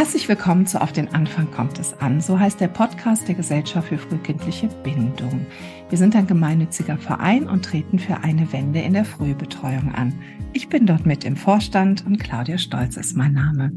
Herzlich willkommen zu Auf den Anfang kommt es an. So heißt der Podcast der Gesellschaft für frühkindliche Bindung. Wir sind ein gemeinnütziger Verein und treten für eine Wende in der Frühbetreuung an. Ich bin dort mit im Vorstand und Claudia Stolz ist mein Name.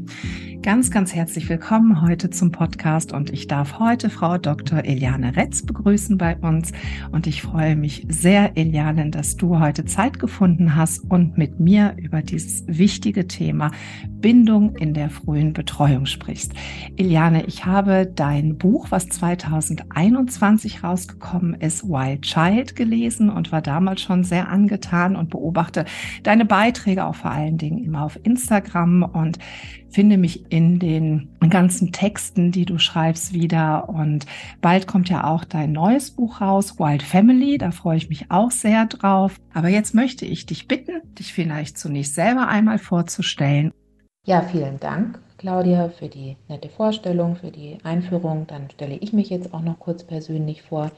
Ganz, ganz herzlich willkommen heute zum Podcast und ich darf heute Frau Dr. Eliane Retz begrüßen bei uns und ich freue mich sehr, Eliane, dass du heute Zeit gefunden hast und mit mir über dieses wichtige Thema Bindung in der frühen Betreuung sprichst. Eliane, ich habe dein Buch, was 2021 rausgekommen ist, Wild Child, gelesen und war damals schon sehr angetan und beobachte deine Beiträge auch vor allen Dingen immer auf Instagram und finde mich in den ganzen Texten, die du schreibst, wieder. Und bald kommt ja auch dein neues Buch raus, Wild Family. Da freue ich mich auch sehr drauf. Aber jetzt möchte ich dich bitten, dich vielleicht zunächst selber einmal vorzustellen. Ja, vielen Dank, Claudia, für die nette Vorstellung, für die Einführung. Dann stelle ich mich jetzt auch noch kurz persönlich vor.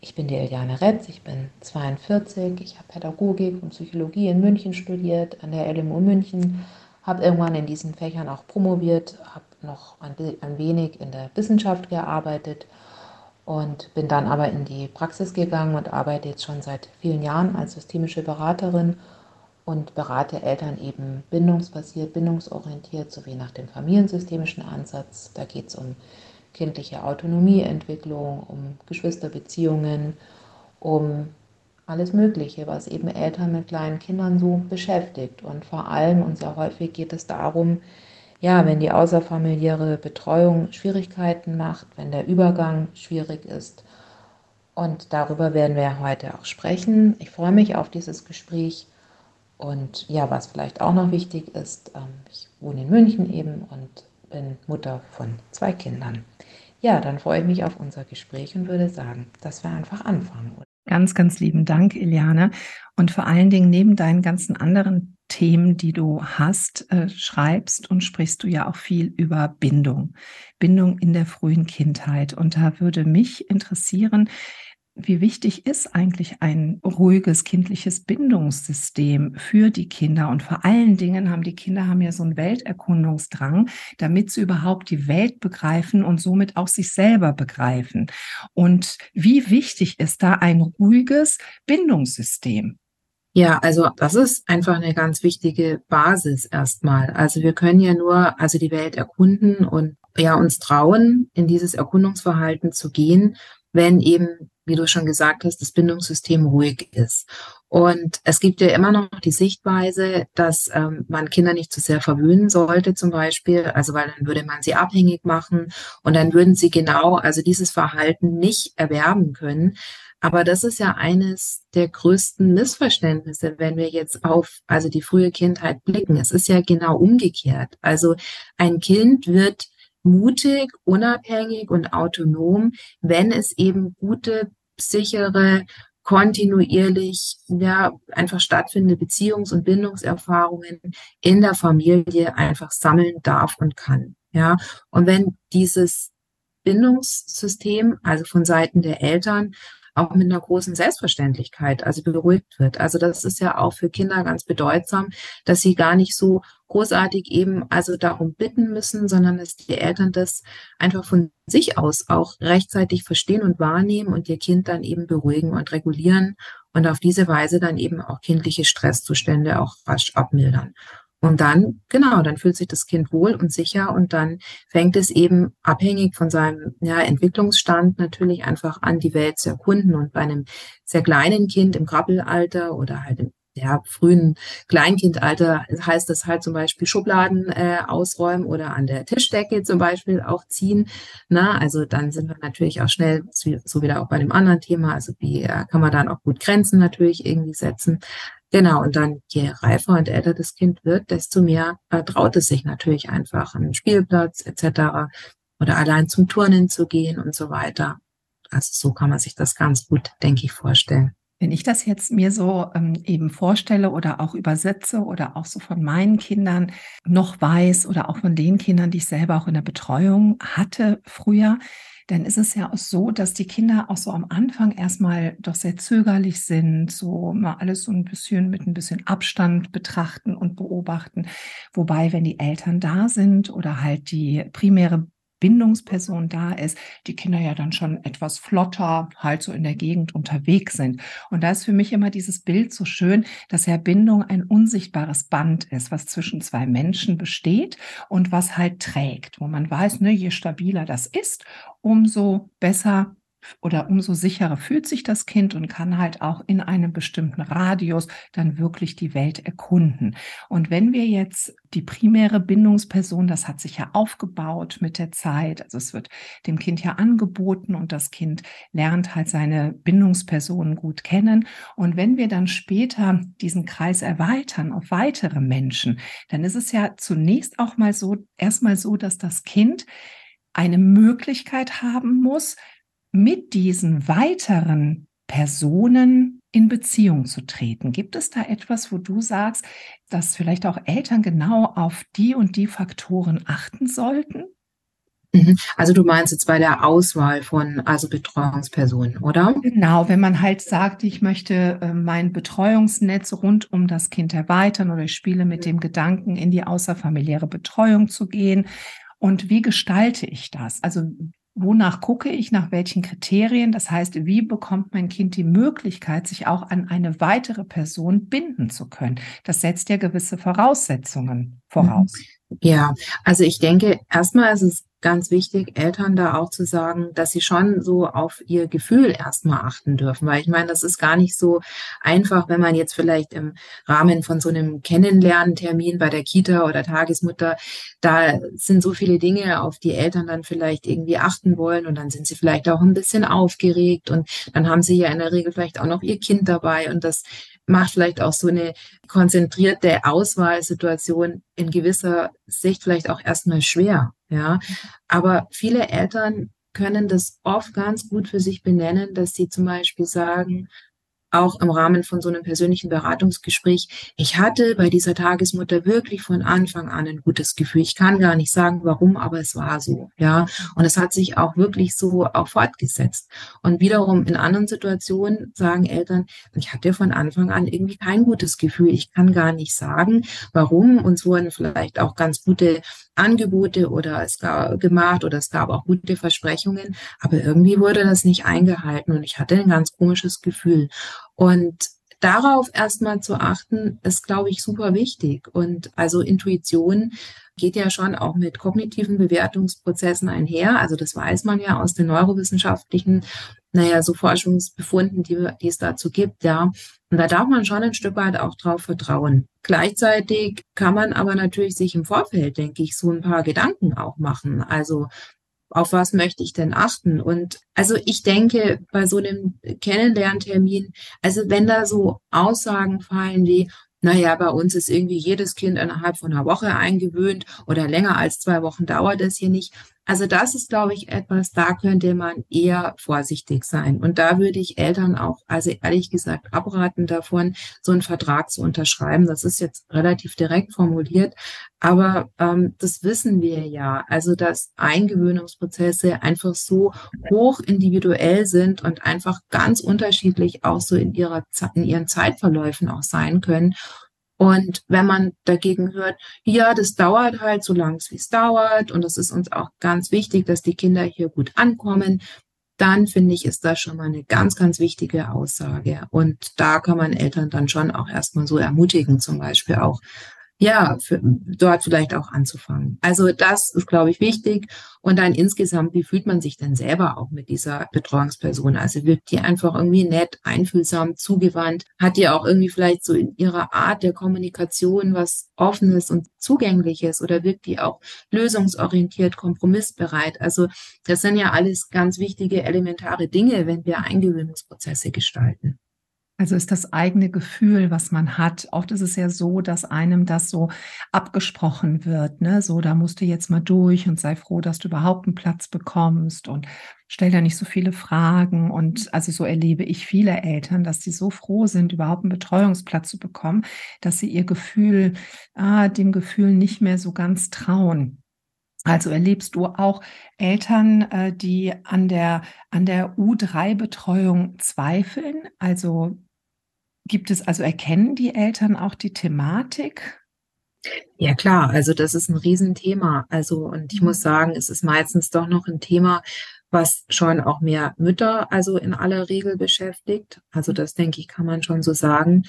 Ich bin die Eliane Retz, ich bin 42, ich habe Pädagogik und Psychologie in München studiert, an der LMU München habe irgendwann in diesen Fächern auch promoviert, habe noch ein, ein wenig in der Wissenschaft gearbeitet und bin dann aber in die Praxis gegangen und arbeite jetzt schon seit vielen Jahren als systemische Beraterin und berate Eltern eben bindungsbasiert, bindungsorientiert sowie nach dem familiensystemischen Ansatz. Da geht es um kindliche Autonomieentwicklung, um Geschwisterbeziehungen, um alles Mögliche, was eben Eltern mit kleinen Kindern so beschäftigt. Und vor allem und sehr häufig geht es darum, ja, wenn die außerfamiliäre Betreuung Schwierigkeiten macht, wenn der Übergang schwierig ist. Und darüber werden wir heute auch sprechen. Ich freue mich auf dieses Gespräch. Und ja, was vielleicht auch noch wichtig ist, ähm, ich wohne in München eben und bin Mutter von zwei Kindern. Ja, dann freue ich mich auf unser Gespräch und würde sagen, dass wir einfach anfangen. Ganz, ganz lieben Dank, Eliane. Und vor allen Dingen neben deinen ganzen anderen Themen, die du hast, äh, schreibst und sprichst du ja auch viel über Bindung. Bindung in der frühen Kindheit. Und da würde mich interessieren, wie wichtig ist eigentlich ein ruhiges kindliches Bindungssystem für die Kinder? Und vor allen Dingen haben die Kinder haben ja so einen Welterkundungsdrang, damit sie überhaupt die Welt begreifen und somit auch sich selber begreifen. Und wie wichtig ist da ein ruhiges Bindungssystem? Ja, also das ist einfach eine ganz wichtige Basis erstmal. Also wir können ja nur also die Welt erkunden und ja uns trauen, in dieses Erkundungsverhalten zu gehen, wenn eben wie du schon gesagt hast, das Bindungssystem ruhig ist. Und es gibt ja immer noch die Sichtweise, dass ähm, man Kinder nicht zu sehr verwöhnen sollte, zum Beispiel, also weil dann würde man sie abhängig machen und dann würden sie genau, also dieses Verhalten nicht erwerben können. Aber das ist ja eines der größten Missverständnisse, wenn wir jetzt auf also die frühe Kindheit blicken. Es ist ja genau umgekehrt. Also ein Kind wird mutig, unabhängig und autonom, wenn es eben gute, sichere, kontinuierlich ja einfach stattfindende Beziehungs- und Bindungserfahrungen in der Familie einfach sammeln darf und kann. Ja, und wenn dieses Bindungssystem, also von Seiten der Eltern, auch mit einer großen Selbstverständlichkeit, also beruhigt wird. Also das ist ja auch für Kinder ganz bedeutsam, dass sie gar nicht so großartig eben also darum bitten müssen, sondern dass die Eltern das einfach von sich aus auch rechtzeitig verstehen und wahrnehmen und ihr Kind dann eben beruhigen und regulieren und auf diese Weise dann eben auch kindliche Stresszustände auch rasch abmildern. Und dann, genau, dann fühlt sich das Kind wohl und sicher und dann fängt es eben abhängig von seinem ja, Entwicklungsstand natürlich einfach an, die Welt zu erkunden. Und bei einem sehr kleinen Kind im Krabbelalter oder halt im ja, frühen Kleinkindalter heißt das halt zum Beispiel Schubladen äh, ausräumen oder an der Tischdecke zum Beispiel auch ziehen. Na, also dann sind wir natürlich auch schnell, so wieder auch bei dem anderen Thema, also wie äh, kann man dann auch gut Grenzen natürlich irgendwie setzen. Genau, und dann je reifer und älter das Kind wird, desto mehr äh, traut es sich natürlich einfach an den Spielplatz etc. oder allein zum Turnen zu gehen und so weiter. Also so kann man sich das ganz gut, denke ich, vorstellen. Wenn ich das jetzt mir so ähm, eben vorstelle oder auch übersetze oder auch so von meinen Kindern noch weiß oder auch von den Kindern, die ich selber auch in der Betreuung hatte früher, dann ist es ja auch so, dass die Kinder auch so am Anfang erstmal doch sehr zögerlich sind, so mal alles so ein bisschen mit ein bisschen Abstand betrachten und beobachten. Wobei, wenn die Eltern da sind oder halt die primäre Bindungsperson da ist, die Kinder ja dann schon etwas flotter halt so in der Gegend unterwegs sind. Und da ist für mich immer dieses Bild so schön, dass ja Bindung ein unsichtbares Band ist, was zwischen zwei Menschen besteht und was halt trägt, wo man weiß, ne, je stabiler das ist, umso besser oder umso sicherer fühlt sich das Kind und kann halt auch in einem bestimmten Radius dann wirklich die Welt erkunden. Und wenn wir jetzt die primäre Bindungsperson, das hat sich ja aufgebaut mit der Zeit, also es wird dem Kind ja angeboten und das Kind lernt halt seine Bindungspersonen gut kennen. Und wenn wir dann später diesen Kreis erweitern auf weitere Menschen, dann ist es ja zunächst auch mal so, erstmal so, dass das Kind eine Möglichkeit haben muss, mit diesen weiteren Personen in Beziehung zu treten. Gibt es da etwas, wo du sagst, dass vielleicht auch Eltern genau auf die und die Faktoren achten sollten? Mhm. Also du meinst jetzt bei der Auswahl von also Betreuungspersonen, oder? Genau, wenn man halt sagt, ich möchte äh, mein Betreuungsnetz rund um das Kind erweitern oder ich spiele mit dem Gedanken, in die außerfamiliäre Betreuung zu gehen. Und wie gestalte ich das? Also wonach gucke ich, nach welchen Kriterien. Das heißt, wie bekommt mein Kind die Möglichkeit, sich auch an eine weitere Person binden zu können? Das setzt ja gewisse Voraussetzungen voraus. Ja, also ich denke, erstmal ist es ganz wichtig, Eltern da auch zu sagen, dass sie schon so auf ihr Gefühl erstmal achten dürfen. Weil ich meine, das ist gar nicht so einfach, wenn man jetzt vielleicht im Rahmen von so einem Kennenlerntermin bei der Kita oder Tagesmutter, da sind so viele Dinge, auf die Eltern dann vielleicht irgendwie achten wollen und dann sind sie vielleicht auch ein bisschen aufgeregt und dann haben sie ja in der Regel vielleicht auch noch ihr Kind dabei und das macht vielleicht auch so eine konzentrierte Auswahlsituation in gewisser Sicht vielleicht auch erstmal schwer. Ja, aber viele Eltern können das oft ganz gut für sich benennen, dass sie zum Beispiel sagen, auch im Rahmen von so einem persönlichen Beratungsgespräch, ich hatte bei dieser Tagesmutter wirklich von Anfang an ein gutes Gefühl. Ich kann gar nicht sagen, warum, aber es war so, ja. Und es hat sich auch wirklich so auch fortgesetzt. Und wiederum in anderen Situationen sagen Eltern, ich hatte von Anfang an irgendwie kein gutes Gefühl. Ich kann gar nicht sagen, warum. Uns wurden vielleicht auch ganz gute Angebote oder es gab gemacht oder es gab auch gute Versprechungen, aber irgendwie wurde das nicht eingehalten und ich hatte ein ganz komisches Gefühl. Und darauf erstmal zu achten, ist, glaube ich, super wichtig. Und also Intuition geht ja schon auch mit kognitiven Bewertungsprozessen einher. Also das weiß man ja aus den neurowissenschaftlichen, naja, so Forschungsbefunden, die, die es dazu gibt, ja. Und da darf man schon ein Stück weit auch drauf vertrauen. Gleichzeitig kann man aber natürlich sich im Vorfeld, denke ich, so ein paar Gedanken auch machen. Also auf was möchte ich denn achten? Und also ich denke, bei so einem Kennenlerntermin, also wenn da so Aussagen fallen wie, naja, bei uns ist irgendwie jedes Kind innerhalb von einer Woche eingewöhnt oder länger als zwei Wochen dauert es hier nicht. Also das ist, glaube ich, etwas, da könnte man eher vorsichtig sein. Und da würde ich Eltern auch, also ehrlich gesagt, abraten davon, so einen Vertrag zu unterschreiben. Das ist jetzt relativ direkt formuliert, aber ähm, das wissen wir ja. Also dass Eingewöhnungsprozesse einfach so hoch individuell sind und einfach ganz unterschiedlich auch so in ihrer in ihren Zeitverläufen auch sein können. Und wenn man dagegen hört, ja, das dauert halt so lang, wie es dauert, und es ist uns auch ganz wichtig, dass die Kinder hier gut ankommen, dann finde ich, ist das schon mal eine ganz, ganz wichtige Aussage. Und da kann man Eltern dann schon auch erstmal so ermutigen, zum Beispiel auch ja, für, dort vielleicht auch anzufangen. Also das ist, glaube ich, wichtig. Und dann insgesamt, wie fühlt man sich denn selber auch mit dieser Betreuungsperson? Also wirkt die einfach irgendwie nett, einfühlsam, zugewandt? Hat die auch irgendwie vielleicht so in ihrer Art der Kommunikation was Offenes und Zugängliches? Oder wirkt die auch lösungsorientiert, kompromissbereit? Also das sind ja alles ganz wichtige, elementare Dinge, wenn wir Eingewöhnungsprozesse gestalten. Also ist das eigene Gefühl, was man hat. Oft ist es ja so, dass einem das so abgesprochen wird. Ne? So, da musst du jetzt mal durch und sei froh, dass du überhaupt einen Platz bekommst und stell da nicht so viele Fragen. Und also so erlebe ich viele Eltern, dass die so froh sind, überhaupt einen Betreuungsplatz zu bekommen, dass sie ihr Gefühl, ah, dem Gefühl nicht mehr so ganz trauen. Also erlebst du auch Eltern, äh, die an der, an der U3-Betreuung zweifeln? Also gibt es, also erkennen die Eltern auch die Thematik? Ja klar, also das ist ein Riesenthema. Also und ich muss mhm. sagen, es ist meistens doch noch ein Thema, was schon auch mehr Mütter also in aller Regel beschäftigt. Also das denke ich, kann man schon so sagen.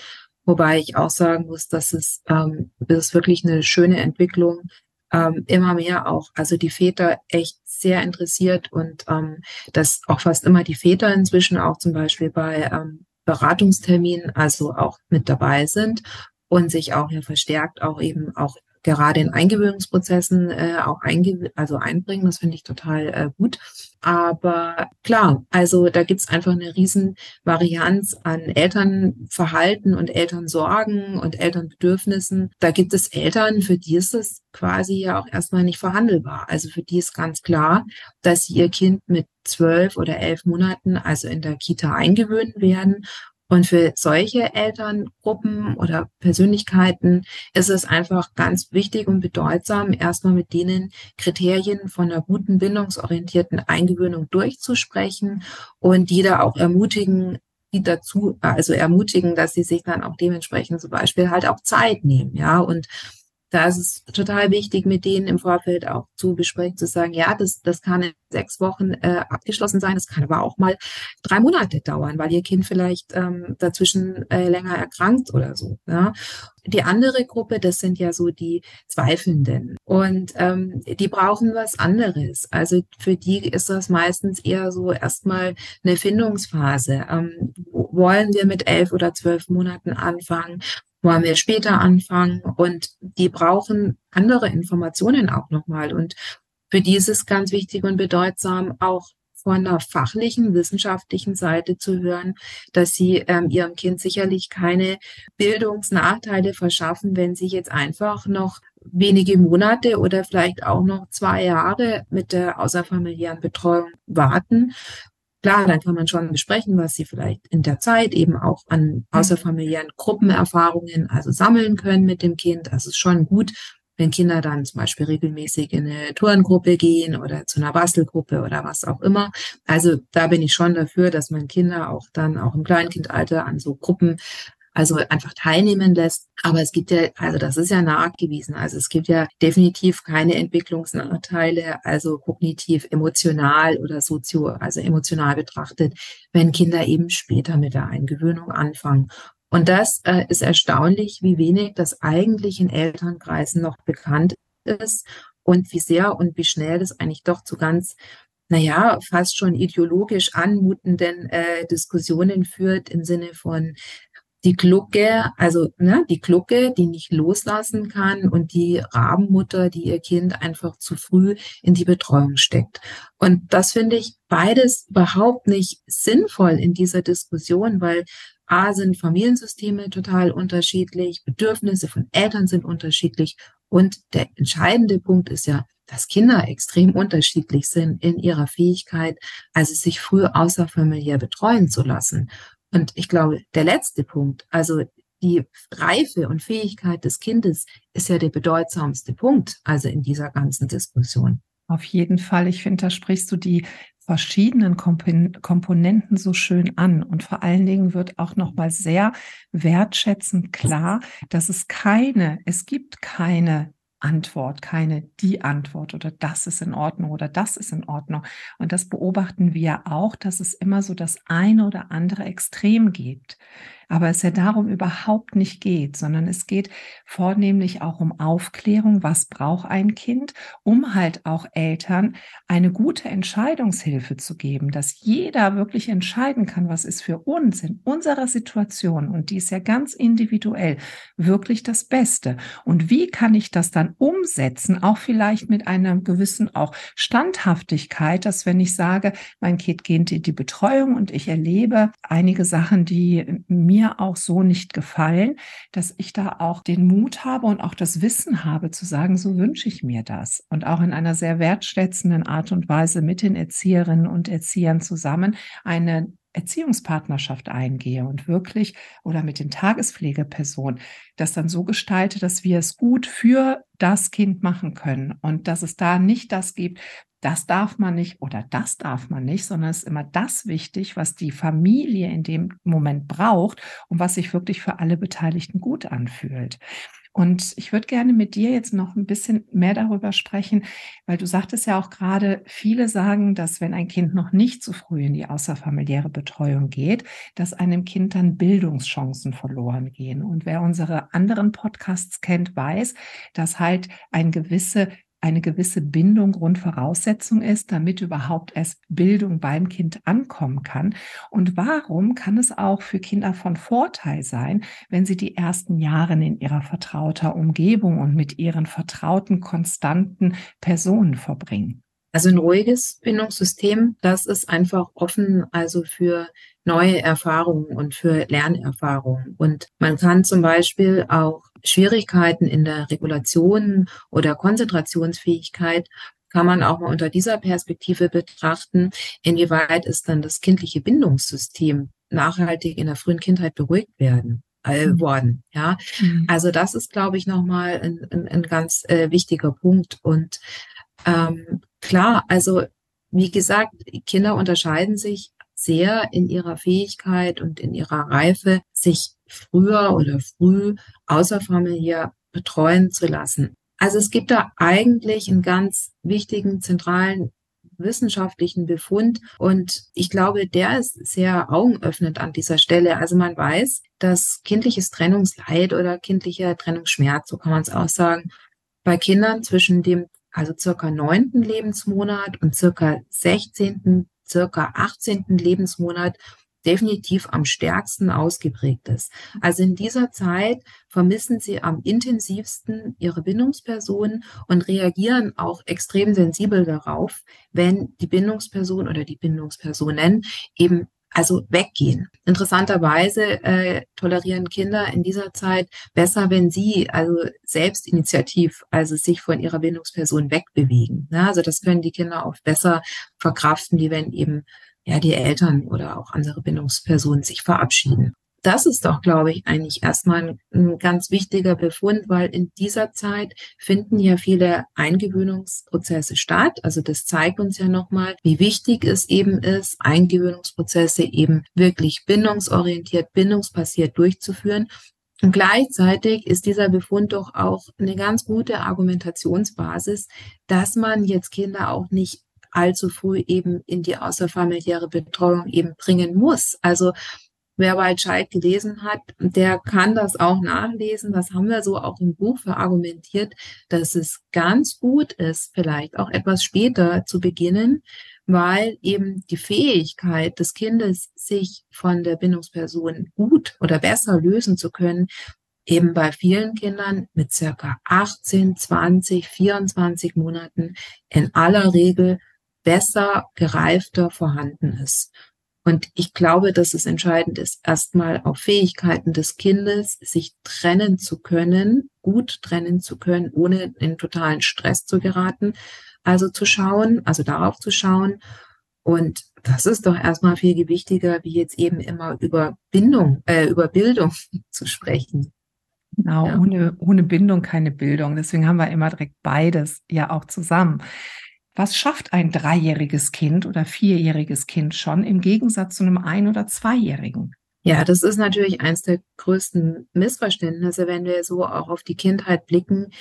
Wobei ich auch sagen muss, dass es ähm, das ist wirklich eine schöne Entwicklung ähm, immer mehr auch, also die Väter echt sehr interessiert und ähm, dass auch fast immer die Väter inzwischen auch zum Beispiel bei ähm, Beratungsterminen also auch mit dabei sind und sich auch ja verstärkt auch eben auch gerade in Eingewöhnungsprozessen äh, auch einge also einbringen. Das finde ich total äh, gut. Aber klar, also da gibt's einfach eine riesen Varianz an Elternverhalten und Elternsorgen und Elternbedürfnissen. Da gibt es Eltern, für die ist es quasi ja auch erstmal nicht verhandelbar. Also für die ist ganz klar, dass sie ihr Kind mit zwölf oder elf Monaten also in der Kita eingewöhnen werden und für solche Elterngruppen oder Persönlichkeiten ist es einfach ganz wichtig und bedeutsam, erstmal mit denen Kriterien von einer guten bindungsorientierten Eingewöhnung durchzusprechen und die da auch ermutigen, die dazu, also ermutigen, dass sie sich dann auch dementsprechend zum Beispiel halt auch Zeit nehmen, ja, und da ist es total wichtig, mit denen im Vorfeld auch zu besprechen, zu sagen, ja, das, das kann in sechs Wochen äh, abgeschlossen sein, das kann aber auch mal drei Monate dauern, weil ihr Kind vielleicht ähm, dazwischen äh, länger erkrankt oder so. Ja. Die andere Gruppe, das sind ja so die Zweifelnden und ähm, die brauchen was anderes. Also für die ist das meistens eher so erstmal eine Findungsphase. Ähm, wollen wir mit elf oder zwölf Monaten anfangen? Wollen wir später anfangen und die brauchen andere Informationen auch nochmal. Und für die ist es ganz wichtig und bedeutsam, auch von der fachlichen, wissenschaftlichen Seite zu hören, dass sie ähm, ihrem Kind sicherlich keine Bildungsnachteile verschaffen, wenn sie jetzt einfach noch wenige Monate oder vielleicht auch noch zwei Jahre mit der außerfamiliären Betreuung warten, Klar, dann kann man schon besprechen, was sie vielleicht in der Zeit eben auch an mhm. außerfamiliären Gruppenerfahrungen also sammeln können mit dem Kind. Das ist schon gut, wenn Kinder dann zum Beispiel regelmäßig in eine Turngruppe gehen oder zu einer Bastelgruppe oder was auch immer. Also da bin ich schon dafür, dass man Kinder auch dann auch im Kleinkindalter an so Gruppen also einfach teilnehmen lässt. Aber es gibt ja, also das ist ja nachgewiesen. Also es gibt ja definitiv keine Entwicklungsnachteile, also kognitiv, emotional oder sozio, also emotional betrachtet, wenn Kinder eben später mit der Eingewöhnung anfangen. Und das äh, ist erstaunlich, wie wenig das eigentlich in Elternkreisen noch bekannt ist und wie sehr und wie schnell das eigentlich doch zu ganz naja, fast schon ideologisch anmutenden äh, Diskussionen führt im Sinne von, die Glucke, also ne, die Glucke, die nicht loslassen kann und die Rabenmutter, die ihr Kind einfach zu früh in die Betreuung steckt. Und das finde ich beides überhaupt nicht sinnvoll in dieser Diskussion, weil A sind Familiensysteme total unterschiedlich, Bedürfnisse von Eltern sind unterschiedlich und der entscheidende Punkt ist ja, dass Kinder extrem unterschiedlich sind in ihrer Fähigkeit, also sich früh außerfamiliär betreuen zu lassen. Und ich glaube, der letzte Punkt, also die Reife und Fähigkeit des Kindes ist ja der bedeutsamste Punkt, also in dieser ganzen Diskussion. Auf jeden Fall. Ich finde, da sprichst du die verschiedenen Komponenten so schön an. Und vor allen Dingen wird auch nochmal sehr wertschätzend klar, dass es keine, es gibt keine Antwort, keine die Antwort oder das ist in Ordnung oder das ist in Ordnung. Und das beobachten wir auch, dass es immer so das eine oder andere Extrem gibt aber es ja darum überhaupt nicht geht, sondern es geht vornehmlich auch um Aufklärung, was braucht ein Kind, um halt auch Eltern eine gute Entscheidungshilfe zu geben, dass jeder wirklich entscheiden kann, was ist für uns in unserer Situation. Und die ist ja ganz individuell wirklich das Beste. Und wie kann ich das dann umsetzen, auch vielleicht mit einer gewissen auch Standhaftigkeit, dass wenn ich sage, mein Kind geht in die Betreuung und ich erlebe einige Sachen, die mir mir auch so nicht gefallen, dass ich da auch den Mut habe und auch das Wissen habe zu sagen, so wünsche ich mir das. Und auch in einer sehr wertschätzenden Art und Weise mit den Erzieherinnen und Erziehern zusammen eine Erziehungspartnerschaft eingehe und wirklich oder mit den Tagespflegepersonen das dann so gestalte, dass wir es gut für das Kind machen können und dass es da nicht das gibt, das darf man nicht oder das darf man nicht, sondern es ist immer das wichtig, was die Familie in dem Moment braucht und was sich wirklich für alle Beteiligten gut anfühlt. Und ich würde gerne mit dir jetzt noch ein bisschen mehr darüber sprechen, weil du sagtest ja auch gerade, viele sagen, dass wenn ein Kind noch nicht so früh in die außerfamiliäre Betreuung geht, dass einem Kind dann Bildungschancen verloren gehen. Und wer unsere anderen Podcasts kennt, weiß, dass halt ein gewisse eine gewisse Bindung Grundvoraussetzung ist, damit überhaupt erst Bildung beim Kind ankommen kann? Und warum kann es auch für Kinder von Vorteil sein, wenn sie die ersten Jahre in ihrer vertrauter Umgebung und mit ihren vertrauten, konstanten Personen verbringen? Also ein ruhiges Bindungssystem, das ist einfach offen, also für neue Erfahrungen und für Lernerfahrungen. Und man kann zum Beispiel auch Schwierigkeiten in der Regulation oder Konzentrationsfähigkeit kann man auch mal unter dieser Perspektive betrachten, inwieweit ist dann das kindliche Bindungssystem nachhaltig in der frühen Kindheit beruhigt werden äh, mhm. worden. Ja, mhm. also das ist, glaube ich, nochmal ein, ein, ein ganz äh, wichtiger Punkt. Und ähm, klar, also wie gesagt, Kinder unterscheiden sich sehr in ihrer Fähigkeit und in ihrer Reife, sich früher oder früh außerfamiliär betreuen zu lassen. Also es gibt da eigentlich einen ganz wichtigen, zentralen wissenschaftlichen Befund und ich glaube, der ist sehr augenöffnend an dieser Stelle. Also man weiß, dass kindliches Trennungsleid oder kindlicher Trennungsschmerz, so kann man es auch sagen, bei Kindern zwischen dem also circa neunten Lebensmonat und circa sechzehnten circa 18. Lebensmonat definitiv am stärksten ausgeprägt ist. Also in dieser Zeit vermissen sie am intensivsten ihre Bindungspersonen und reagieren auch extrem sensibel darauf, wenn die Bindungsperson oder die Bindungspersonen eben also weggehen. Interessanterweise äh, tolerieren Kinder in dieser Zeit besser, wenn sie also selbst initiativ, also sich von ihrer Bindungsperson wegbewegen. Ja, also das können die Kinder auch besser verkraften, die wenn eben ja die Eltern oder auch andere Bindungspersonen sich verabschieden das ist doch, glaube ich, eigentlich erstmal ein, ein, ganz wichtiger Befund, weil in dieser Zeit finden ja viele Eingewöhnungsprozesse statt. Also das zeigt uns ja nochmal, wie wichtig es eben ist, Eingewöhnungsprozesse eben wirklich bindungsorientiert, bindungspassiert durchzuführen. Und gleichzeitig ist dieser Befund doch auch eine ganz gute Argumentationsbasis, dass man jetzt Kinder auch nicht allzu früh eben in die außerfamiliäre Betreuung eben bringen muss. Also Wer Waldscheid gelesen hat, der kann das auch nachlesen. Das haben wir so auch im Buch verargumentiert, dass es ganz gut ist, vielleicht auch etwas später zu beginnen, weil eben die Fähigkeit des Kindes, sich von der Bindungsperson gut oder besser lösen zu können, eben bei vielen Kindern mit circa 18, 20, 24 Monaten in aller Regel besser, gereifter vorhanden ist. Und ich glaube, dass es entscheidend ist, erstmal auf Fähigkeiten des Kindes, sich trennen zu können, gut trennen zu können, ohne in totalen Stress zu geraten. Also zu schauen, also darauf zu schauen. Und das ist doch erstmal viel gewichtiger, wie jetzt eben immer über Bindung, äh, über Bildung zu sprechen. Genau, ja. ohne, ohne Bindung keine Bildung. Deswegen haben wir immer direkt beides ja auch zusammen. Was schafft ein dreijähriges Kind oder vierjähriges Kind schon im Gegensatz zu einem ein- oder zweijährigen? Ja, das ist natürlich eines der größten Missverständnisse, wenn wir so auch auf die Kindheit blicken,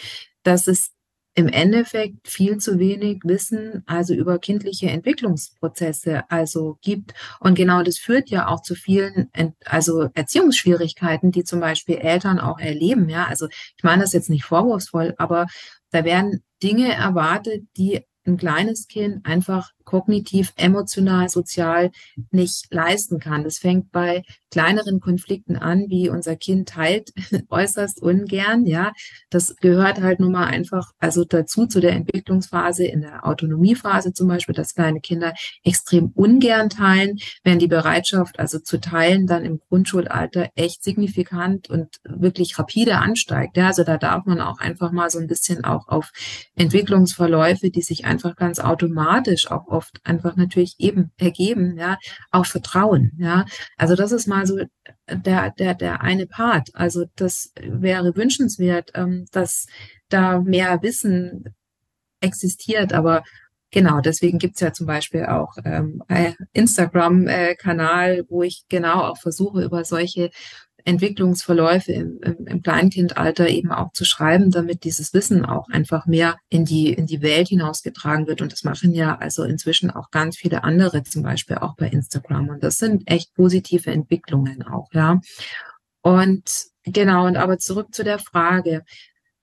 dass es im Endeffekt viel zu wenig Wissen also über kindliche Entwicklungsprozesse also gibt. Und genau das führt ja auch zu vielen also Erziehungsschwierigkeiten, die zum Beispiel Eltern auch erleben. Ja, also ich meine das jetzt nicht vorwurfsvoll, aber da werden Dinge erwartet, die ein kleines Kind einfach kognitiv, emotional, sozial nicht leisten kann. Das fängt bei kleineren Konflikten an, wie unser Kind teilt äußerst ungern. Ja, das gehört halt nun mal einfach also dazu zu der Entwicklungsphase in der Autonomiephase zum Beispiel, dass kleine Kinder extrem ungern teilen, wenn die Bereitschaft also zu teilen dann im Grundschulalter echt signifikant und wirklich rapide ansteigt. Ja, also da darf man auch einfach mal so ein bisschen auch auf Entwicklungsverläufe, die sich einfach ganz automatisch auch oft einfach natürlich eben ergeben, ja, auch vertrauen. Ja, also das ist mal also der, der, der eine Part. Also das wäre wünschenswert, ähm, dass da mehr Wissen existiert, aber Genau, deswegen gibt's ja zum Beispiel auch ähm, Instagram-Kanal, äh, wo ich genau auch versuche, über solche Entwicklungsverläufe im, im, Kleinkindalter eben auch zu schreiben, damit dieses Wissen auch einfach mehr in die, in die Welt hinausgetragen wird. Und das machen ja also inzwischen auch ganz viele andere, zum Beispiel auch bei Instagram. Und das sind echt positive Entwicklungen auch, ja. Und genau, und aber zurück zu der Frage.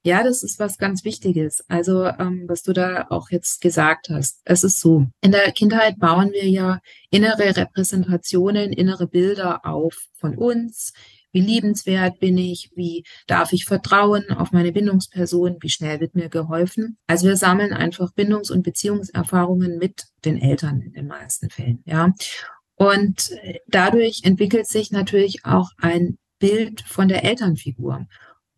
Ja, das ist was ganz Wichtiges. Also, ähm, was du da auch jetzt gesagt hast. Es ist so, in der Kindheit bauen wir ja innere Repräsentationen, innere Bilder auf von uns, wie liebenswert bin ich? Wie darf ich vertrauen auf meine Bindungsperson? Wie schnell wird mir geholfen? Also wir sammeln einfach Bindungs- und Beziehungserfahrungen mit den Eltern in den meisten Fällen, ja. Und dadurch entwickelt sich natürlich auch ein Bild von der Elternfigur.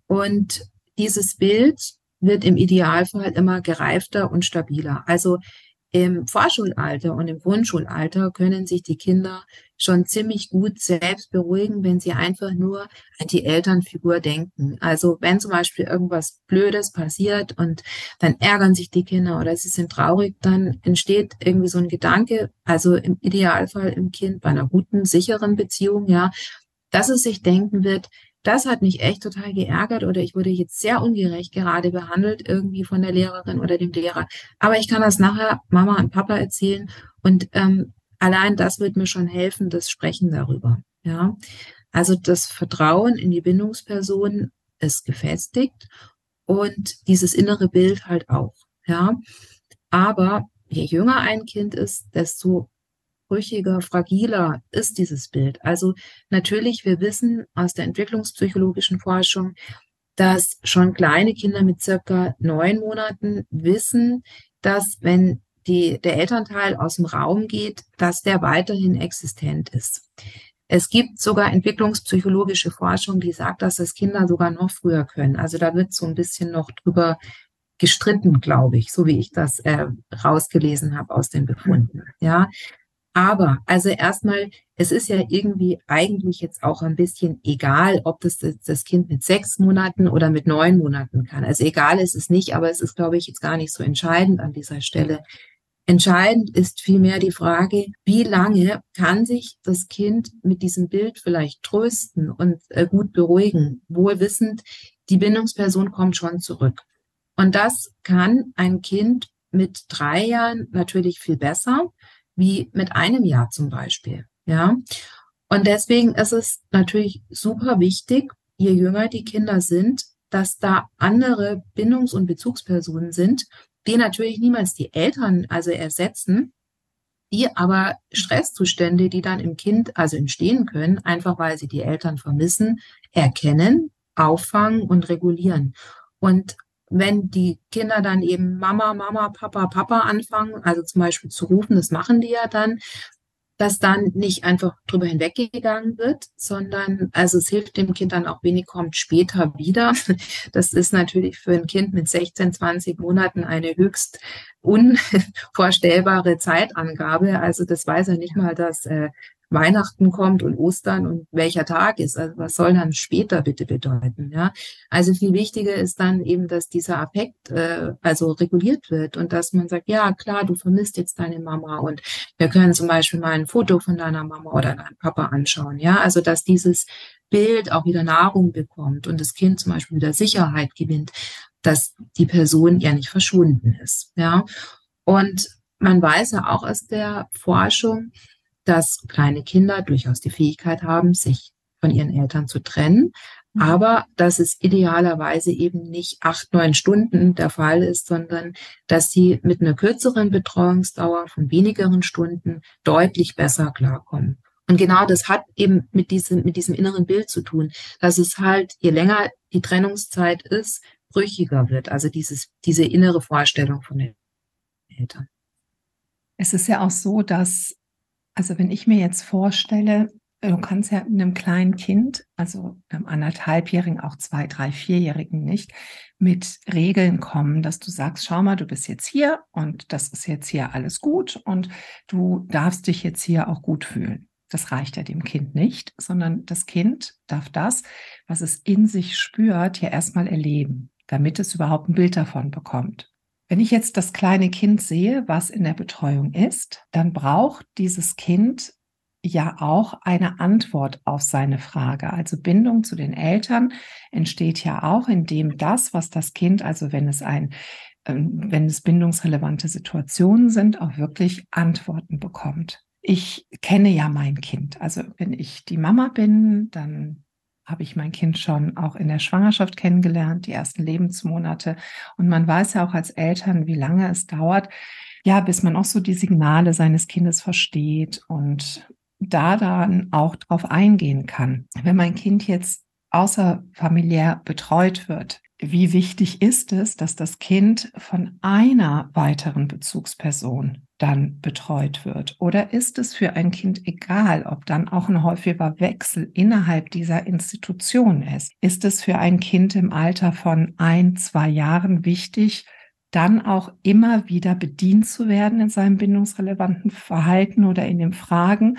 Und dieses Bild wird im Idealfall immer gereifter und stabiler. Also im Vorschulalter und im Grundschulalter können sich die Kinder schon ziemlich gut selbst beruhigen, wenn sie einfach nur an die Elternfigur denken. Also wenn zum Beispiel irgendwas Blödes passiert und dann ärgern sich die Kinder oder sie sind traurig, dann entsteht irgendwie so ein Gedanke, also im Idealfall im Kind bei einer guten, sicheren Beziehung, ja, dass es sich denken wird, das hat mich echt total geärgert oder ich wurde jetzt sehr ungerecht gerade behandelt irgendwie von der Lehrerin oder dem Lehrer. Aber ich kann das nachher Mama und Papa erzählen und ähm, allein das wird mir schon helfen, das Sprechen darüber. Ja, also das Vertrauen in die Bindungsperson ist gefestigt und dieses innere Bild halt auch. Ja, aber je jünger ein Kind ist, desto brüchiger, fragiler ist dieses Bild. Also natürlich, wir wissen aus der entwicklungspsychologischen Forschung, dass schon kleine Kinder mit circa neun Monaten wissen, dass wenn die, der Elternteil aus dem Raum geht, dass der weiterhin existent ist. Es gibt sogar entwicklungspsychologische Forschung, die sagt, dass das Kinder sogar noch früher können. Also da wird so ein bisschen noch drüber gestritten, glaube ich, so wie ich das äh, rausgelesen habe aus den Befunden. Ja, aber, also erstmal, es ist ja irgendwie eigentlich jetzt auch ein bisschen egal, ob das das Kind mit sechs Monaten oder mit neun Monaten kann. Also egal ist es nicht, aber es ist, glaube ich, jetzt gar nicht so entscheidend an dieser Stelle. Entscheidend ist vielmehr die Frage, wie lange kann sich das Kind mit diesem Bild vielleicht trösten und äh, gut beruhigen, wohl wissend, die Bindungsperson kommt schon zurück. Und das kann ein Kind mit drei Jahren natürlich viel besser wie mit einem Jahr zum Beispiel. Ja. Und deswegen ist es natürlich super wichtig, je jünger die Kinder sind, dass da andere Bindungs- und Bezugspersonen sind, die natürlich niemals die Eltern also ersetzen, die aber Stresszustände, die dann im Kind also entstehen können, einfach weil sie die Eltern vermissen, erkennen, auffangen und regulieren. Und wenn die Kinder dann eben Mama, Mama, Papa, Papa anfangen, also zum Beispiel zu rufen, das machen die ja dann, dass dann nicht einfach drüber hinweggegangen wird, sondern also es hilft dem Kind dann auch wenig, kommt später wieder. Das ist natürlich für ein Kind mit 16, 20 Monaten eine höchst unvorstellbare Zeitangabe. Also das weiß er nicht mal, dass äh, Weihnachten kommt und Ostern und welcher Tag ist. Also was soll dann später bitte bedeuten? Ja, also viel wichtiger ist dann eben, dass dieser Affekt äh, also reguliert wird und dass man sagt, ja klar, du vermisst jetzt deine Mama und wir können zum Beispiel mal ein Foto von deiner Mama oder deinem Papa anschauen. Ja, also dass dieses Bild auch wieder Nahrung bekommt und das Kind zum Beispiel wieder Sicherheit gewinnt, dass die Person ja nicht verschwunden ist. Ja, und man weiß ja auch aus der Forschung, dass kleine Kinder durchaus die Fähigkeit haben, sich von ihren Eltern zu trennen. Mhm. Aber dass es idealerweise eben nicht acht, neun Stunden der Fall ist, sondern dass sie mit einer kürzeren Betreuungsdauer von wenigeren Stunden deutlich besser klarkommen. Und genau das hat eben mit diesem, mit diesem inneren Bild zu tun, dass es halt, je länger die Trennungszeit ist, brüchiger wird. Also dieses, diese innere Vorstellung von den Eltern. Es ist ja auch so, dass, also wenn ich mir jetzt vorstelle, du kannst ja einem kleinen Kind, also einem anderthalbjährigen, auch zwei, drei, vierjährigen nicht, mit Regeln kommen, dass du sagst, schau mal, du bist jetzt hier und das ist jetzt hier alles gut und du darfst dich jetzt hier auch gut fühlen. Das reicht ja dem Kind nicht, sondern das Kind darf das, was es in sich spürt, ja erstmal erleben, damit es überhaupt ein Bild davon bekommt. Wenn ich jetzt das kleine Kind sehe, was in der Betreuung ist, dann braucht dieses Kind ja auch eine Antwort auf seine Frage. Also Bindung zu den Eltern entsteht ja auch, indem das, was das Kind, also wenn es ein, ähm, wenn es bindungsrelevante Situationen sind, auch wirklich Antworten bekommt. Ich kenne ja mein Kind. Also wenn ich die Mama bin, dann habe ich mein Kind schon auch in der Schwangerschaft kennengelernt, die ersten Lebensmonate. Und man weiß ja auch als Eltern, wie lange es dauert, ja, bis man auch so die Signale seines Kindes versteht und da dann auch drauf eingehen kann. Wenn mein Kind jetzt außerfamiliär betreut wird, wie wichtig ist es, dass das Kind von einer weiteren Bezugsperson dann betreut wird? Oder ist es für ein Kind egal, ob dann auch ein häufiger Wechsel innerhalb dieser Institution ist? Ist es für ein Kind im Alter von ein, zwei Jahren wichtig, dann auch immer wieder bedient zu werden in seinem bindungsrelevanten Verhalten oder in den Fragen?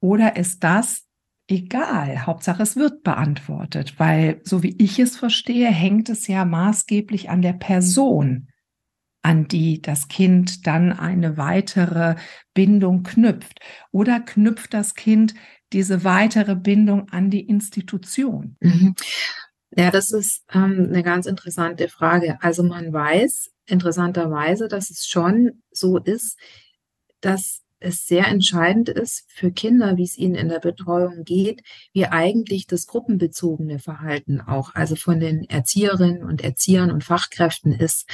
Oder ist das egal? Hauptsache, es wird beantwortet, weil so wie ich es verstehe, hängt es ja maßgeblich an der Person, an die das Kind dann eine weitere Bindung knüpft. Oder knüpft das Kind diese weitere Bindung an die Institution? Mhm. Ja, das ist ähm, eine ganz interessante Frage. Also man weiß interessanterweise, dass es schon so ist, dass es sehr entscheidend ist für Kinder, wie es ihnen in der Betreuung geht, wie eigentlich das gruppenbezogene Verhalten auch, also von den Erzieherinnen und Erziehern und Fachkräften ist.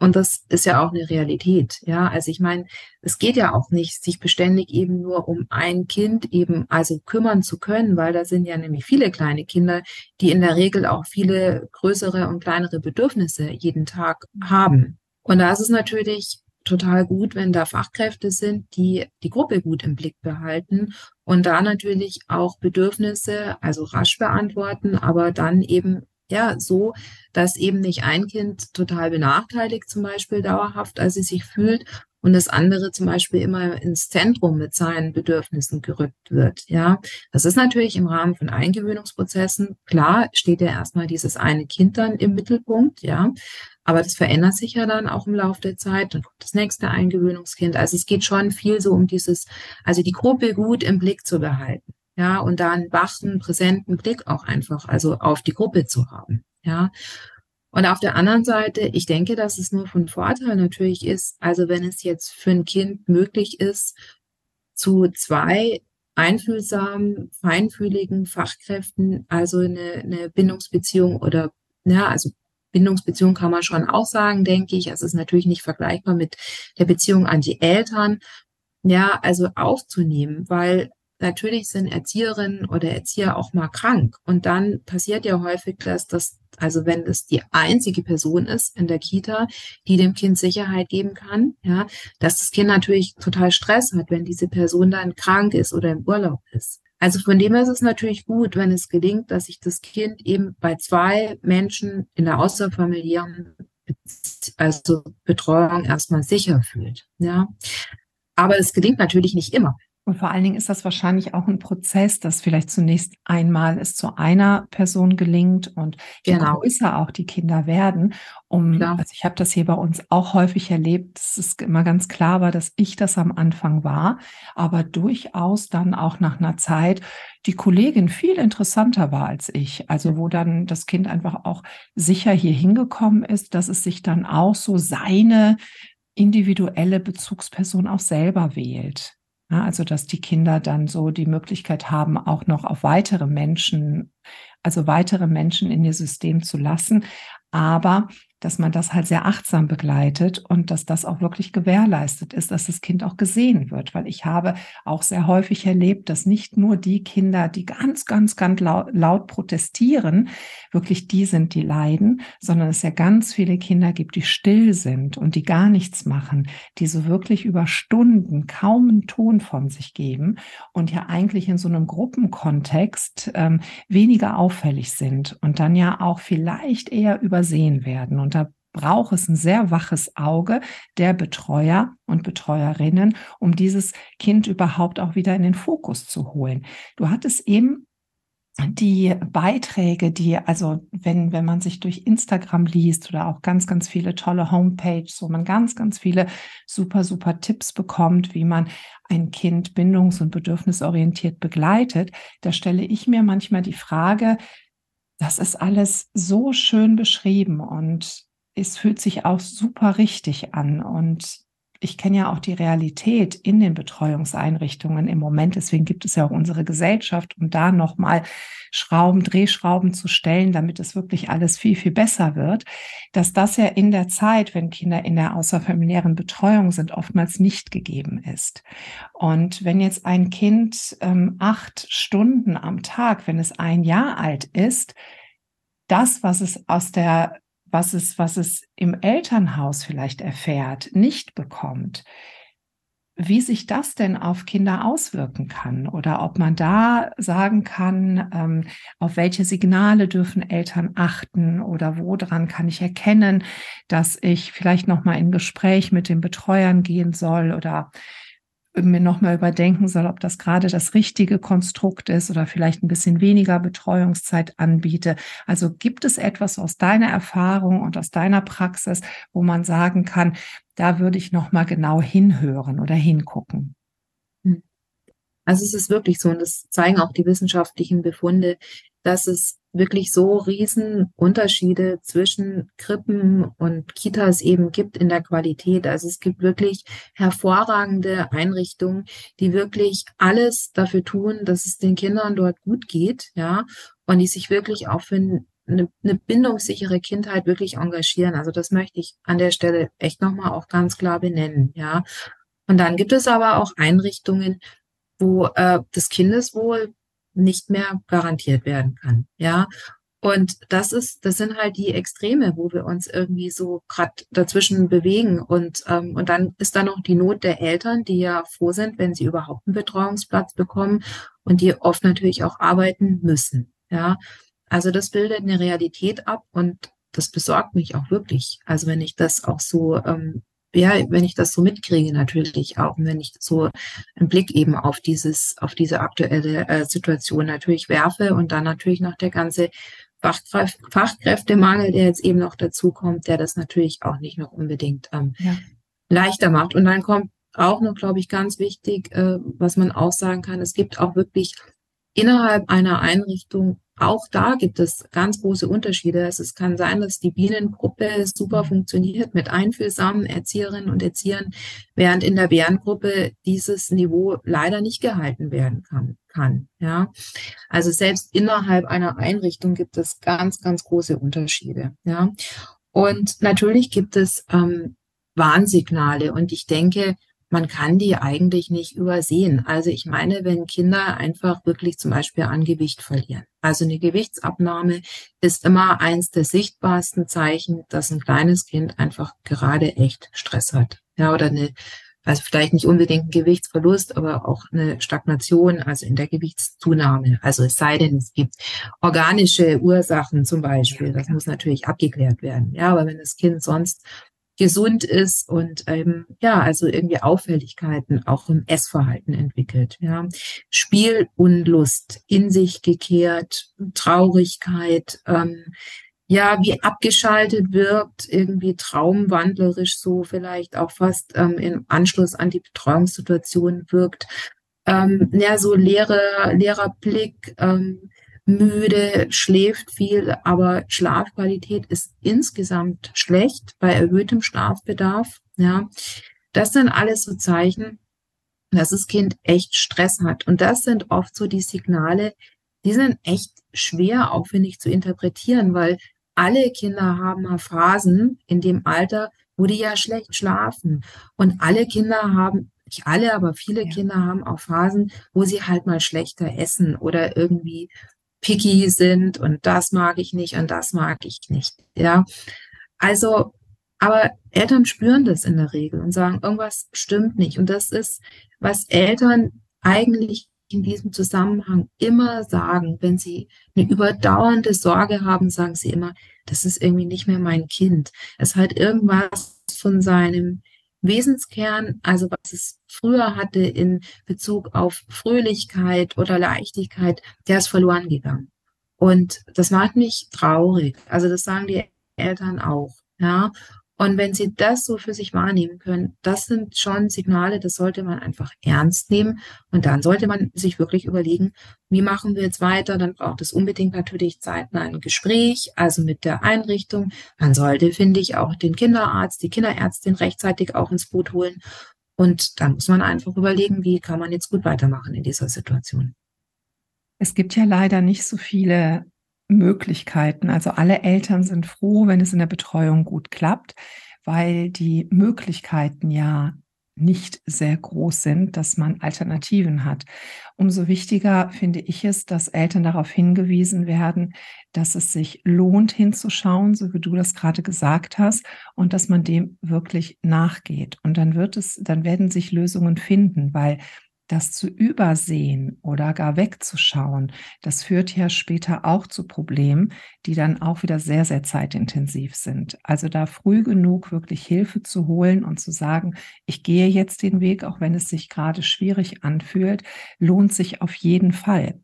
Und das ist ja auch eine Realität. Ja, also ich meine, es geht ja auch nicht, sich beständig eben nur um ein Kind eben also kümmern zu können, weil da sind ja nämlich viele kleine Kinder, die in der Regel auch viele größere und kleinere Bedürfnisse jeden Tag haben. Und da ist es natürlich total gut, wenn da Fachkräfte sind, die die Gruppe gut im Blick behalten und da natürlich auch Bedürfnisse, also rasch beantworten, aber dann eben ja so, dass eben nicht ein Kind total benachteiligt zum Beispiel dauerhaft, als es sich fühlt und das andere zum Beispiel immer ins Zentrum mit seinen Bedürfnissen gerückt wird. Ja, das ist natürlich im Rahmen von Eingewöhnungsprozessen klar, steht ja erstmal dieses eine Kind dann im Mittelpunkt. Ja, aber das verändert sich ja dann auch im Laufe der Zeit. Dann kommt das nächste Eingewöhnungskind. Also es geht schon viel so um dieses, also die Gruppe gut im Blick zu behalten. Ja, und da einen wachen, präsenten Blick auch einfach, also auf die Gruppe zu haben. Ja. Und auf der anderen Seite, ich denke, dass es nur von Vorteil natürlich ist, also wenn es jetzt für ein Kind möglich ist, zu zwei einfühlsamen, feinfühligen Fachkräften, also eine, eine Bindungsbeziehung oder ja, also Bindungsbeziehung kann man schon auch sagen, denke ich. Es ist natürlich nicht vergleichbar mit der Beziehung an die Eltern. Ja, also aufzunehmen, weil natürlich sind Erzieherinnen oder Erzieher auch mal krank. Und dann passiert ja häufig, dass das, also wenn es die einzige Person ist in der Kita, die dem Kind Sicherheit geben kann, ja, dass das Kind natürlich total Stress hat, wenn diese Person dann krank ist oder im Urlaub ist. Also von dem her ist es natürlich gut, wenn es gelingt, dass sich das Kind eben bei zwei Menschen in der außerfamiliären also Betreuung erstmal sicher fühlt. Ja. Aber es gelingt natürlich nicht immer. Und vor allen Dingen ist das wahrscheinlich auch ein Prozess, dass vielleicht zunächst einmal es zu einer Person gelingt und je genau. größer auch die Kinder werden. Um, klar. also ich habe das hier bei uns auch häufig erlebt, dass es immer ganz klar war, dass ich das am Anfang war, aber durchaus dann auch nach einer Zeit die Kollegin viel interessanter war als ich. Also wo dann das Kind einfach auch sicher hier hingekommen ist, dass es sich dann auch so seine individuelle Bezugsperson auch selber wählt. Ja, also, dass die Kinder dann so die Möglichkeit haben, auch noch auf weitere Menschen, also weitere Menschen in ihr System zu lassen. Aber dass man das halt sehr achtsam begleitet und dass das auch wirklich gewährleistet ist, dass das Kind auch gesehen wird. Weil ich habe auch sehr häufig erlebt, dass nicht nur die Kinder, die ganz, ganz, ganz laut, laut protestieren, wirklich die sind, die leiden, sondern es ja ganz viele Kinder gibt, die still sind und die gar nichts machen, die so wirklich über Stunden kaum einen Ton von sich geben und ja eigentlich in so einem Gruppenkontext ähm, weniger auffällig sind und dann ja auch vielleicht eher übersehen werden. Und da braucht es ein sehr waches Auge der Betreuer und Betreuerinnen, um dieses Kind überhaupt auch wieder in den Fokus zu holen. Du hattest eben die Beiträge, die, also wenn, wenn man sich durch Instagram liest oder auch ganz, ganz viele tolle Homepages, wo man ganz, ganz viele super, super Tipps bekommt, wie man ein Kind bindungs- und bedürfnisorientiert begleitet, da stelle ich mir manchmal die Frage, das ist alles so schön beschrieben und es fühlt sich auch super richtig an. Und ich kenne ja auch die Realität in den Betreuungseinrichtungen im Moment. Deswegen gibt es ja auch unsere Gesellschaft, um da nochmal Schrauben, Drehschrauben zu stellen, damit es wirklich alles viel, viel besser wird, dass das ja in der Zeit, wenn Kinder in der außerfamiliären Betreuung sind, oftmals nicht gegeben ist. Und wenn jetzt ein Kind ähm, acht Stunden am Tag, wenn es ein Jahr alt ist, das, was es aus der was es, was es im Elternhaus vielleicht erfährt, nicht bekommt, wie sich das denn auf Kinder auswirken kann oder ob man da sagen kann, ähm, auf welche Signale dürfen Eltern achten oder woran kann ich erkennen, dass ich vielleicht noch mal in Gespräch mit den Betreuern gehen soll oder mir nochmal überdenken soll, ob das gerade das richtige Konstrukt ist oder vielleicht ein bisschen weniger Betreuungszeit anbiete. Also gibt es etwas aus deiner Erfahrung und aus deiner Praxis, wo man sagen kann, da würde ich nochmal genau hinhören oder hingucken? Hm. Also es ist wirklich so, und das zeigen auch die wissenschaftlichen Befunde, dass es wirklich so riesen Unterschiede zwischen Krippen und Kitas eben gibt in der Qualität. Also es gibt wirklich hervorragende Einrichtungen, die wirklich alles dafür tun, dass es den Kindern dort gut geht, ja, und die sich wirklich auch für eine, eine bindungssichere Kindheit wirklich engagieren. Also das möchte ich an der Stelle echt nochmal auch ganz klar benennen, ja. Und dann gibt es aber auch Einrichtungen, wo äh, das Kindeswohl nicht mehr garantiert werden kann. Ja. Und das ist, das sind halt die Extreme, wo wir uns irgendwie so gerade dazwischen bewegen. Und, ähm, und dann ist da noch die Not der Eltern, die ja froh sind, wenn sie überhaupt einen Betreuungsplatz bekommen und die oft natürlich auch arbeiten müssen. Ja. Also das bildet eine Realität ab und das besorgt mich auch wirklich. Also wenn ich das auch so ähm, ja, wenn ich das so mitkriege, natürlich auch, wenn ich so einen Blick eben auf dieses, auf diese aktuelle äh, Situation natürlich werfe und dann natürlich noch der ganze Fachkräf Fachkräftemangel, der jetzt eben noch dazu kommt, der das natürlich auch nicht noch unbedingt ähm, ja. leichter macht. Und dann kommt auch noch, glaube ich, ganz wichtig, äh, was man auch sagen kann, es gibt auch wirklich innerhalb einer Einrichtung auch da gibt es ganz große Unterschiede. Es kann sein, dass die Bienengruppe super funktioniert mit einfühlsamen Erzieherinnen und Erziehern, während in der Bärengruppe dieses Niveau leider nicht gehalten werden kann. kann ja. Also selbst innerhalb einer Einrichtung gibt es ganz, ganz große Unterschiede. Ja. Und natürlich gibt es ähm, Warnsignale. Und ich denke, man kann die eigentlich nicht übersehen. Also ich meine, wenn Kinder einfach wirklich zum Beispiel an Gewicht verlieren. Also eine Gewichtsabnahme ist immer eins der sichtbarsten Zeichen, dass ein kleines Kind einfach gerade echt Stress hat. Ja, oder eine, also vielleicht nicht unbedingt ein Gewichtsverlust, aber auch eine Stagnation, also in der Gewichtszunahme. Also es sei denn, es gibt organische Ursachen zum Beispiel. Das muss natürlich abgeklärt werden. Ja, aber wenn das Kind sonst gesund ist und ähm, ja, also irgendwie Auffälligkeiten auch im Essverhalten entwickelt. Ja. Spielunlust, in sich gekehrt, Traurigkeit, ähm, ja, wie abgeschaltet wirkt, irgendwie traumwandlerisch so vielleicht auch fast ähm, im Anschluss an die Betreuungssituation wirkt. Ähm, ja, so leerer, leerer Blick, ähm, müde, schläft viel, aber Schlafqualität ist insgesamt schlecht bei erhöhtem Schlafbedarf. Ja, das sind alles so Zeichen, dass das Kind echt Stress hat. Und das sind oft so die Signale, die sind echt schwer aufwendig zu interpretieren, weil alle Kinder haben mal Phasen in dem Alter, wo die ja schlecht schlafen. Und alle Kinder haben, nicht alle, aber viele ja. Kinder haben auch Phasen, wo sie halt mal schlechter essen oder irgendwie picky sind und das mag ich nicht und das mag ich nicht. Ja, also, aber Eltern spüren das in der Regel und sagen, irgendwas stimmt nicht. Und das ist, was Eltern eigentlich in diesem Zusammenhang immer sagen, wenn sie eine überdauernde Sorge haben, sagen sie immer, das ist irgendwie nicht mehr mein Kind. Es hat irgendwas von seinem Wesenskern, also was es früher hatte in Bezug auf Fröhlichkeit oder Leichtigkeit, der ist verloren gegangen. Und das macht mich traurig. Also das sagen die Eltern auch. Ja. Und wenn sie das so für sich wahrnehmen können, das sind schon Signale, das sollte man einfach ernst nehmen. Und dann sollte man sich wirklich überlegen, wie machen wir jetzt weiter? Dann braucht es unbedingt natürlich zeitnah ein Gespräch, also mit der Einrichtung. Man sollte, finde ich, auch den Kinderarzt, die Kinderärztin rechtzeitig auch ins Boot holen. Und dann muss man einfach überlegen, wie kann man jetzt gut weitermachen in dieser Situation. Es gibt ja leider nicht so viele Möglichkeiten. Also alle Eltern sind froh, wenn es in der Betreuung gut klappt, weil die Möglichkeiten ja nicht sehr groß sind, dass man Alternativen hat. Umso wichtiger finde ich es, dass Eltern darauf hingewiesen werden, dass es sich lohnt hinzuschauen, so wie du das gerade gesagt hast, und dass man dem wirklich nachgeht. Und dann wird es, dann werden sich Lösungen finden, weil das zu übersehen oder gar wegzuschauen, das führt ja später auch zu Problemen, die dann auch wieder sehr, sehr zeitintensiv sind. Also da früh genug wirklich Hilfe zu holen und zu sagen, ich gehe jetzt den Weg, auch wenn es sich gerade schwierig anfühlt, lohnt sich auf jeden Fall.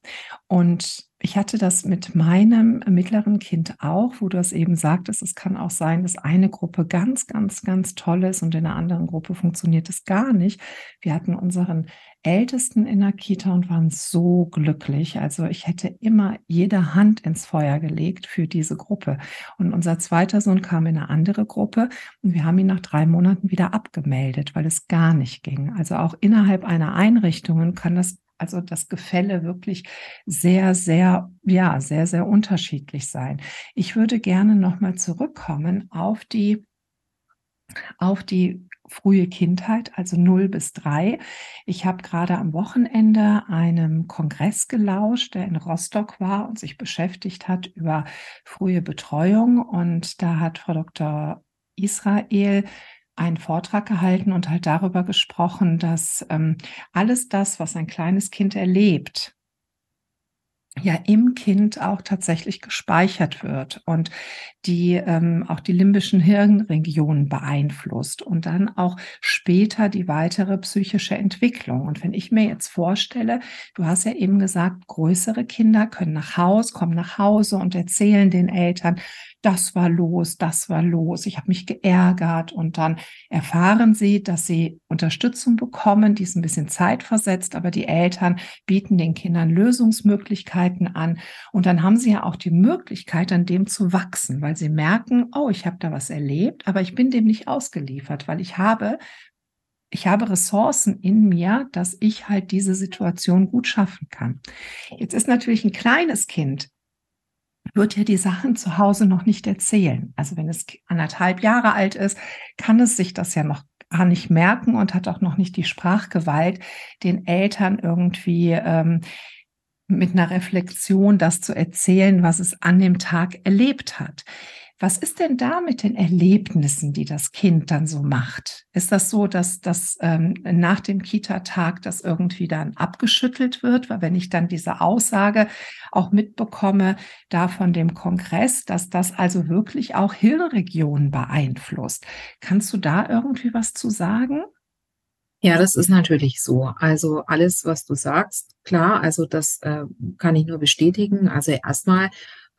Und ich hatte das mit meinem mittleren Kind auch, wo du es eben sagtest, es kann auch sein, dass eine Gruppe ganz, ganz, ganz toll ist und in einer anderen Gruppe funktioniert es gar nicht. Wir hatten unseren Ältesten in der Kita und waren so glücklich. Also ich hätte immer jede Hand ins Feuer gelegt für diese Gruppe. Und unser zweiter Sohn kam in eine andere Gruppe und wir haben ihn nach drei Monaten wieder abgemeldet, weil es gar nicht ging. Also auch innerhalb einer Einrichtung kann das also das Gefälle wirklich sehr, sehr, ja, sehr, sehr unterschiedlich sein. Ich würde gerne nochmal zurückkommen auf die, auf die frühe Kindheit, also 0 bis 3. Ich habe gerade am Wochenende einem Kongress gelauscht, der in Rostock war und sich beschäftigt hat über frühe Betreuung. Und da hat Frau Dr. Israel einen Vortrag gehalten und halt darüber gesprochen, dass ähm, alles das, was ein kleines Kind erlebt, ja im Kind auch tatsächlich gespeichert wird und die ähm, auch die limbischen Hirnregionen beeinflusst und dann auch später die weitere psychische Entwicklung. Und wenn ich mir jetzt vorstelle, du hast ja eben gesagt, größere Kinder können nach Hause, kommen nach Hause und erzählen den Eltern, das war los, das war los, ich habe mich geärgert. Und dann erfahren sie, dass sie Unterstützung bekommen, die ist ein bisschen zeitversetzt, aber die Eltern bieten den Kindern Lösungsmöglichkeiten an. Und dann haben sie ja auch die Möglichkeit, an dem zu wachsen, weil sie merken, oh, ich habe da was erlebt, aber ich bin dem nicht ausgeliefert, weil ich habe ich habe Ressourcen in mir, dass ich halt diese Situation gut schaffen kann. Jetzt ist natürlich ein kleines Kind wird ja die Sachen zu Hause noch nicht erzählen. Also wenn es anderthalb Jahre alt ist, kann es sich das ja noch gar nicht merken und hat auch noch nicht die Sprachgewalt, den Eltern irgendwie ähm, mit einer Reflexion das zu erzählen, was es an dem Tag erlebt hat. Was ist denn da mit den Erlebnissen, die das Kind dann so macht? Ist das so, dass das ähm, nach dem Kita-Tag das irgendwie dann abgeschüttelt wird? Weil wenn ich dann diese Aussage auch mitbekomme, da von dem Kongress, dass das also wirklich auch Hirnregionen beeinflusst. Kannst du da irgendwie was zu sagen? Ja, das ist natürlich so. Also alles, was du sagst, klar, also das äh, kann ich nur bestätigen. Also erstmal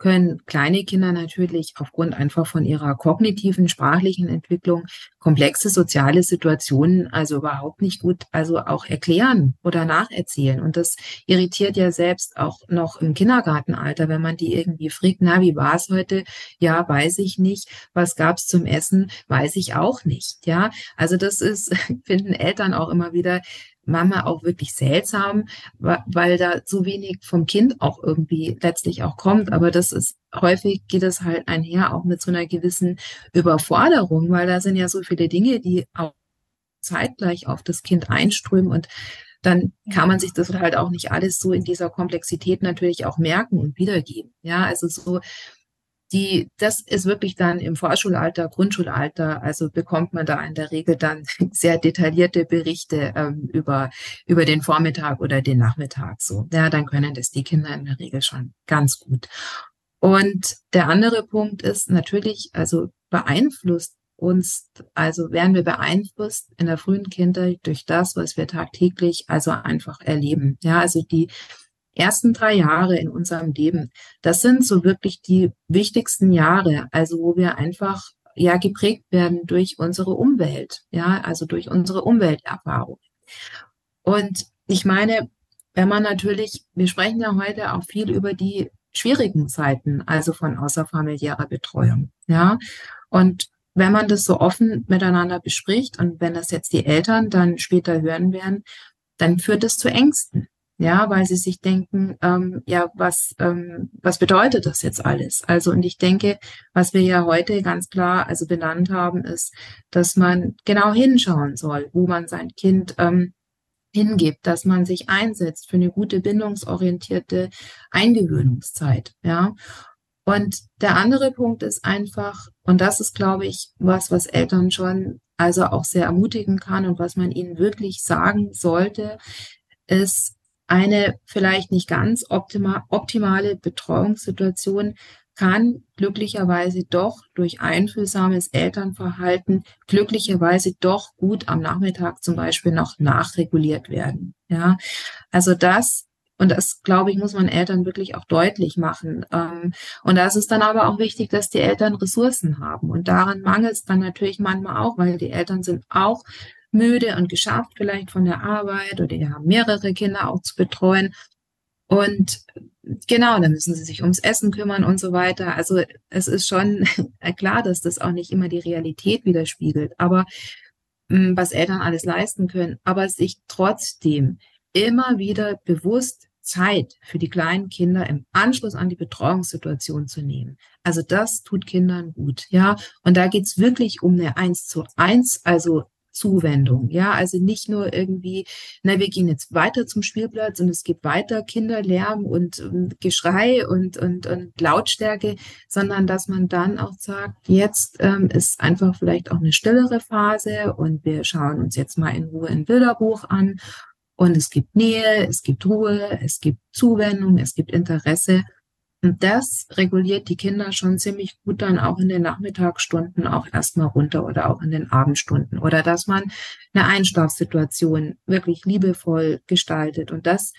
können kleine Kinder natürlich aufgrund einfach von ihrer kognitiven, sprachlichen Entwicklung komplexe soziale Situationen also überhaupt nicht gut, also auch erklären oder nacherzählen. Und das irritiert ja selbst auch noch im Kindergartenalter, wenn man die irgendwie fragt, na, wie war es heute? Ja, weiß ich nicht. Was gab's zum Essen? Weiß ich auch nicht. Ja, also das ist, finden Eltern auch immer wieder Mama auch wirklich seltsam, weil da so wenig vom Kind auch irgendwie letztlich auch kommt. Aber das ist häufig geht es halt einher auch mit so einer gewissen Überforderung, weil da sind ja so viele Dinge, die auch zeitgleich auf das Kind einströmen und dann kann man sich das halt auch nicht alles so in dieser Komplexität natürlich auch merken und wiedergeben. Ja, also so die, das ist wirklich dann im Vorschulalter, Grundschulalter, also bekommt man da in der Regel dann sehr detaillierte Berichte ähm, über, über den Vormittag oder den Nachmittag so. Ja, dann können das die Kinder in der Regel schon ganz gut. Und der andere Punkt ist natürlich, also beeinflusst uns, also werden wir beeinflusst in der frühen Kindheit durch das, was wir tagtäglich also einfach erleben. Ja, also die ersten drei Jahre in unserem Leben, das sind so wirklich die wichtigsten Jahre, also wo wir einfach ja geprägt werden durch unsere Umwelt, ja, also durch unsere Umwelterfahrung. Und ich meine, wenn man natürlich, wir sprechen ja heute auch viel über die schwierigen Zeiten, also von außerfamiliärer Betreuung, ja. Und wenn man das so offen miteinander bespricht und wenn das jetzt die Eltern dann später hören werden, dann führt es zu Ängsten ja, weil sie sich denken, ähm, ja, was, ähm, was bedeutet das jetzt alles? Also, und ich denke, was wir ja heute ganz klar also benannt haben, ist, dass man genau hinschauen soll, wo man sein Kind ähm, hingibt, dass man sich einsetzt für eine gute bindungsorientierte Eingewöhnungszeit, ja. Und der andere Punkt ist einfach, und das ist, glaube ich, was, was Eltern schon also auch sehr ermutigen kann und was man ihnen wirklich sagen sollte, ist, eine vielleicht nicht ganz optima, optimale Betreuungssituation kann glücklicherweise doch durch einfühlsames Elternverhalten glücklicherweise doch gut am Nachmittag zum Beispiel noch nachreguliert werden. Ja, also das und das, glaube ich, muss man Eltern wirklich auch deutlich machen. Ähm, und da ist es dann aber auch wichtig, dass die Eltern Ressourcen haben. Und daran mangelt es dann natürlich manchmal auch, weil die Eltern sind auch müde und geschafft vielleicht von der Arbeit oder die haben mehrere Kinder auch zu betreuen. Und genau, dann müssen sie sich ums Essen kümmern und so weiter. Also es ist schon klar, dass das auch nicht immer die Realität widerspiegelt, aber hm, was Eltern alles leisten können, aber sich trotzdem immer wieder bewusst Zeit für die kleinen Kinder im Anschluss an die Betreuungssituation zu nehmen. Also das tut Kindern gut, ja. Und da geht's wirklich um eine eins zu eins, also Zuwendung. Ja, also nicht nur irgendwie, na, wir gehen jetzt weiter zum Spielplatz und es gibt weiter Kinderlärm und, und Geschrei und, und, und Lautstärke, sondern dass man dann auch sagt, jetzt ähm, ist einfach vielleicht auch eine stillere Phase und wir schauen uns jetzt mal in Ruhe ein Bilderbuch an und es gibt Nähe, es gibt Ruhe, es gibt Zuwendung, es gibt Interesse und das reguliert die Kinder schon ziemlich gut dann auch in den Nachmittagsstunden auch erstmal runter oder auch in den Abendstunden oder dass man eine Einschlafsituation wirklich liebevoll gestaltet. Und das,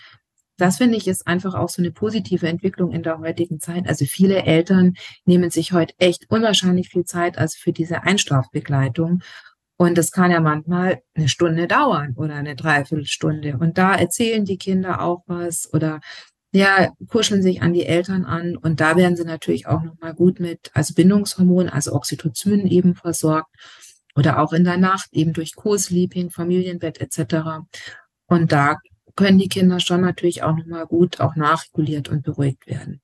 das finde ich ist einfach auch so eine positive Entwicklung in der heutigen Zeit. Also viele Eltern nehmen sich heute echt unwahrscheinlich viel Zeit als für diese Einschlafbegleitung. Und das kann ja manchmal eine Stunde dauern oder eine Dreiviertelstunde. Und da erzählen die Kinder auch was oder ja, kuscheln sich an die Eltern an und da werden sie natürlich auch nochmal gut mit, also Bindungshormon, also Oxytocin eben versorgt oder auch in der Nacht eben durch Co-Sleeping, Familienbett etc. Und da können die Kinder schon natürlich auch nochmal gut auch nachreguliert und beruhigt werden.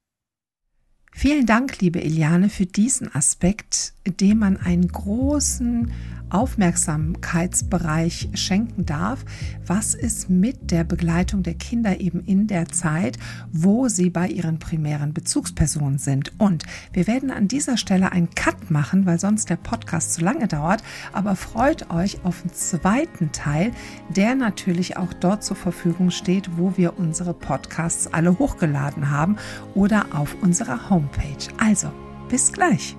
Vielen Dank, liebe Eliane, für diesen Aspekt, dem man einen großen Aufmerksamkeitsbereich schenken darf. Was ist mit der Begleitung der Kinder eben in der Zeit, wo sie bei ihren primären Bezugspersonen sind? Und wir werden an dieser Stelle einen Cut machen, weil sonst der Podcast zu lange dauert. Aber freut euch auf den zweiten Teil, der natürlich auch dort zur Verfügung steht, wo wir unsere Podcasts alle hochgeladen haben oder auf unserer Homepage. Also, bis gleich.